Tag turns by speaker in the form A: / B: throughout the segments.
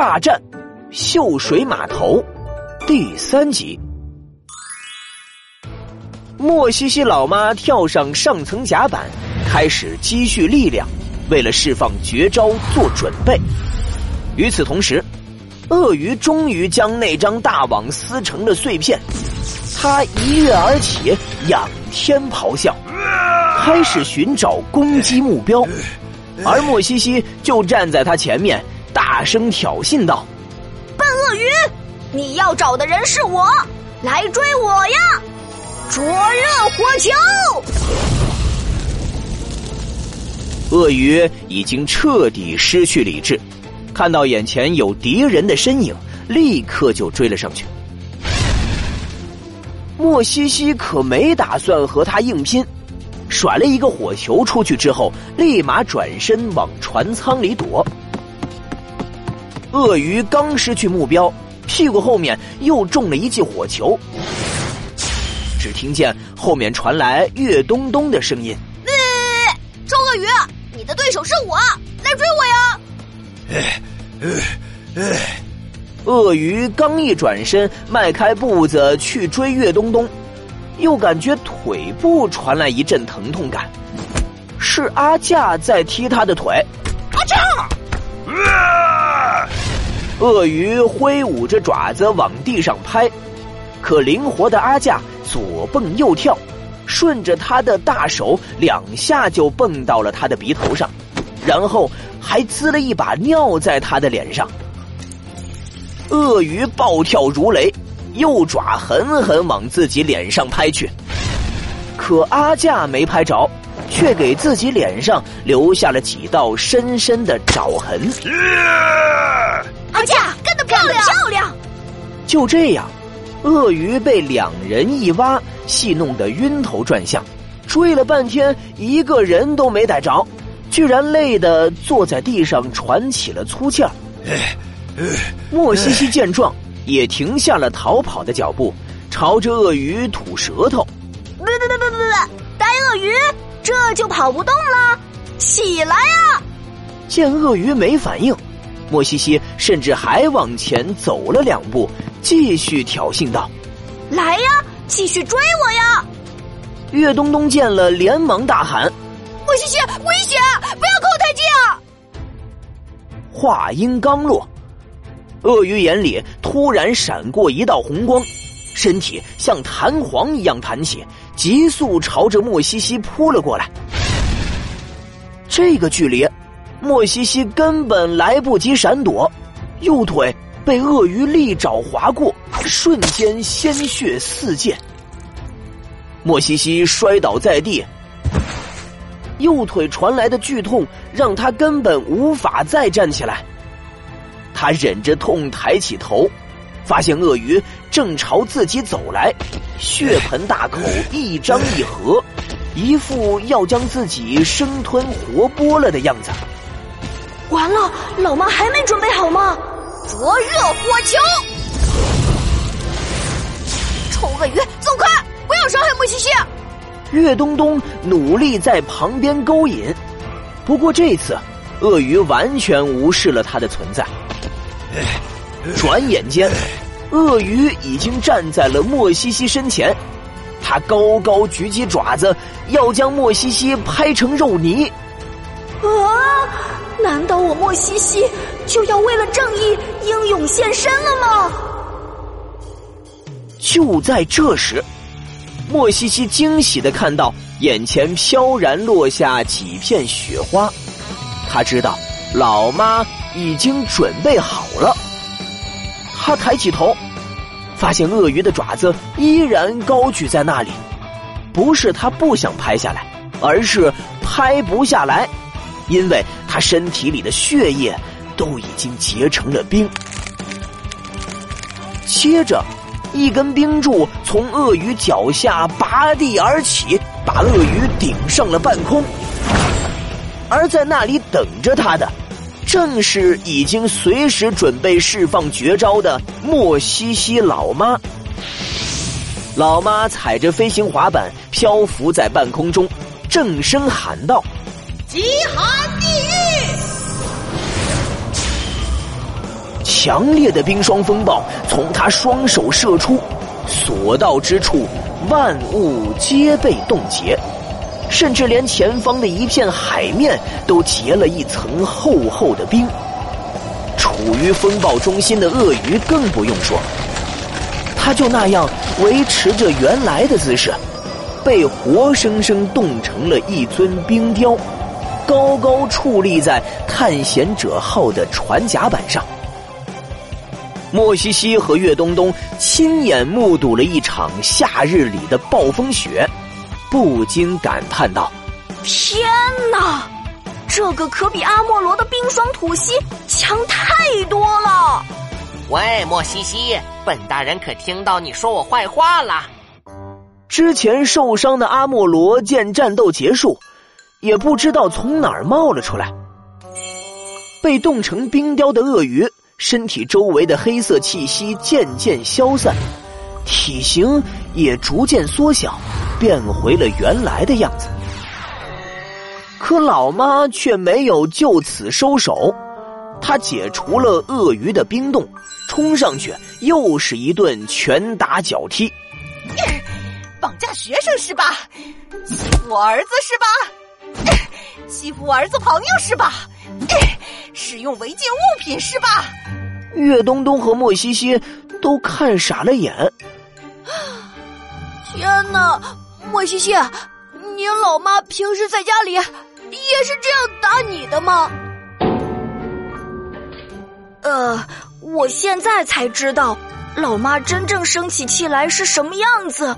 A: 大战秀水码头第三集。莫西西老妈跳上上层甲板，开始积蓄力量，为了释放绝招做准备。与此同时，鳄鱼终于将那张大网撕成了碎片，它一跃而起，仰天咆哮，开始寻找攻击目标。而莫西西就站在他前面，大声挑衅道：“
B: 笨鳄鱼，你要找的人是我，来追我呀！灼热火球！”
A: 鳄鱼已经彻底失去理智，看到眼前有敌人的身影，立刻就追了上去。莫西西可没打算和他硬拼。甩了一个火球出去之后，立马转身往船舱里躲。鳄鱼刚失去目标，屁股后面又中了一记火球。只听见后面传来岳东东的声音：“
B: 周鳄鱼，你的对手是我，来追我
A: 呀！”鳄鱼刚一转身，迈开步子去追岳东东。又感觉腿部传来一阵疼痛感，是阿架在踢他的腿。
B: 阿架！
A: 鳄鱼挥舞着爪子往地上拍，可灵活的阿架左蹦右跳，顺着他的大手两下就蹦到了他的鼻头上，然后还滋了一把尿在他的脸上。鳄鱼暴跳如雷。右爪狠狠往自己脸上拍去，可阿架没拍着，却给自己脸上留下了几道深深的爪痕。
B: 干得漂亮！漂亮！
A: 就这样，鳄鱼被两人一挖，戏弄得晕头转向，追了半天，一个人都没逮着，居然累得坐在地上喘起了粗气儿。莫西西见状。也停下了逃跑的脚步，朝着鳄鱼吐舌头。
B: 不不不不不不！呆鳄鱼，这就跑不动了，起来呀！
A: 见鳄鱼没反应，莫西西甚至还往前走了两步，继续挑衅道：“
B: 来呀，继续追我呀！”
A: 岳东东见了，连忙大喊：“
B: 莫西西，危险！不要靠太近啊！”
A: 话音刚落。鳄鱼眼里突然闪过一道红光，身体像弹簧一样弹起，急速朝着莫西西扑了过来。这个距离，莫西西根本来不及闪躲，右腿被鳄鱼利爪划过，瞬间鲜血四溅。莫西西摔倒在地，右腿传来的剧痛让他根本无法再站起来。他忍着痛抬起头，发现鳄鱼正朝自己走来，血盆大口一张一合，一副要将自己生吞活剥了的样子。
B: 完了，老妈还没准备好吗？灼热火球！臭鳄鱼，走开！不要伤害莫西西。
A: 岳东东努力在旁边勾引，不过这次，鳄鱼完全无视了他的存在。转眼间，鳄鱼已经站在了莫西西身前，他高高举起爪子，要将莫西西拍成肉泥。
B: 啊！难道我莫西西就要为了正义英勇献身了吗？
A: 就在这时，莫西西惊喜的看到眼前飘然落下几片雪花，他知道老妈。已经准备好了。他抬起头，发现鳄鱼的爪子依然高举在那里。不是他不想拍下来，而是拍不下来，因为他身体里的血液都已经结成了冰。接着，一根冰柱从鳄鱼脚下拔地而起，把鳄鱼顶上了半空。而在那里等着他的。正是已经随时准备释放绝招的莫西西老妈。老妈踩着飞行滑板漂浮在半空中，正声喊道：“
C: 极寒
A: 强烈的冰霜风暴从他双手射出，所到之处，万物皆被冻结，甚至连前方的一片海面都结了一层厚厚的冰。处于风暴中心的鳄鱼更不用说，它就那样维持着原来的姿势，被活生生冻成了一尊冰雕，高高矗立在探险者号的船甲板上。莫西西和岳东东亲眼目睹了一场夏日里的暴风雪，不禁感叹道：“
B: 天哪，这个可比阿莫罗的冰霜吐息强太多了！”
C: 喂，莫西西，本大人可听到你说我坏话了？
A: 之前受伤的阿莫罗见战斗结束，也不知道从哪儿冒了出来，被冻成冰雕的鳄鱼。身体周围的黑色气息渐渐消散，体型也逐渐缩小，变回了原来的样子。可老妈却没有就此收手，她解除了鳄鱼的冰冻，冲上去又是一顿拳打脚踢。
D: 绑架学生是吧？欺负我儿子是吧？欺负我儿子朋友是吧？使用违禁物品是吧？
A: 岳东东和莫西西都看傻了眼。
B: 天哪，莫西西，你老妈平时在家里也是这样打你的吗？呃，我现在才知道，老妈真正生起气来是什么样子。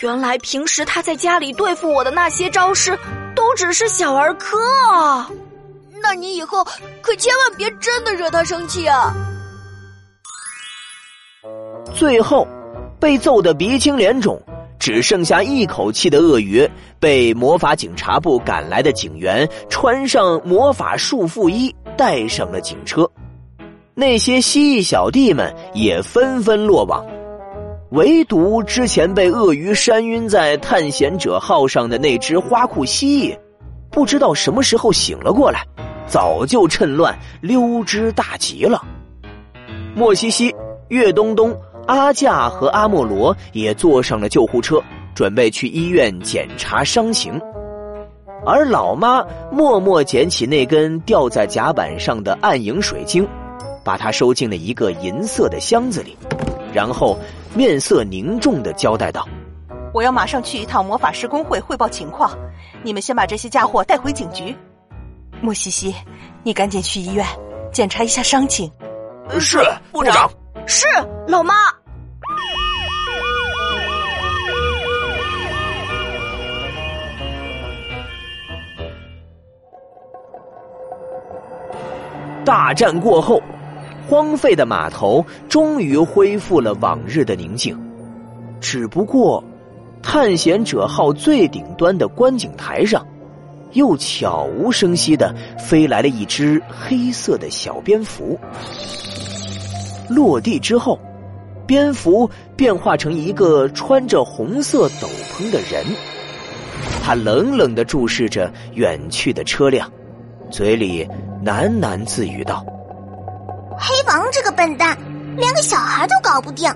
B: 原来平时她在家里对付我的那些招式，都只是小儿科啊。那你以后可千万别真的惹他生气啊！
A: 最后，被揍得鼻青脸肿，只剩下一口气的鳄鱼，被魔法警察部赶来的警员穿上魔法束缚衣，带上了警车。那些蜥蜴小弟们也纷纷落网，唯独之前被鳄鱼扇晕在探险者号上的那只花裤蜥蜴，不知道什么时候醒了过来，早就趁乱溜之大吉了。莫西西、岳东东。阿架和阿莫罗也坐上了救护车，准备去医院检查伤情。而老妈默默捡起那根吊在甲板上的暗影水晶，把它收进了一个银色的箱子里，然后面色凝重的交代道：“
D: 我要马上去一趟魔法师工会汇报情况，你们先把这些家伙带回警局。莫西西，你赶紧去医院检查一下伤情。”“
C: 是，部长。”“
B: 是，老妈。”
A: 大战过后，荒废的码头终于恢复了往日的宁静。只不过，探险者号最顶端的观景台上，又悄无声息的飞来了一只黑色的小蝙蝠。落地之后，蝙蝠变化成一个穿着红色斗篷的人，他冷冷的注视着远去的车辆，嘴里。喃喃自语道：“
E: 黑王这个笨蛋，连个小孩都搞不定。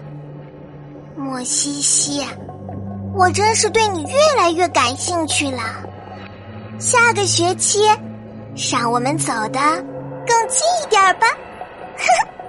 E: 莫西西，我真是对你越来越感兴趣了。下个学期让我们走的更近一点吧。呵 呵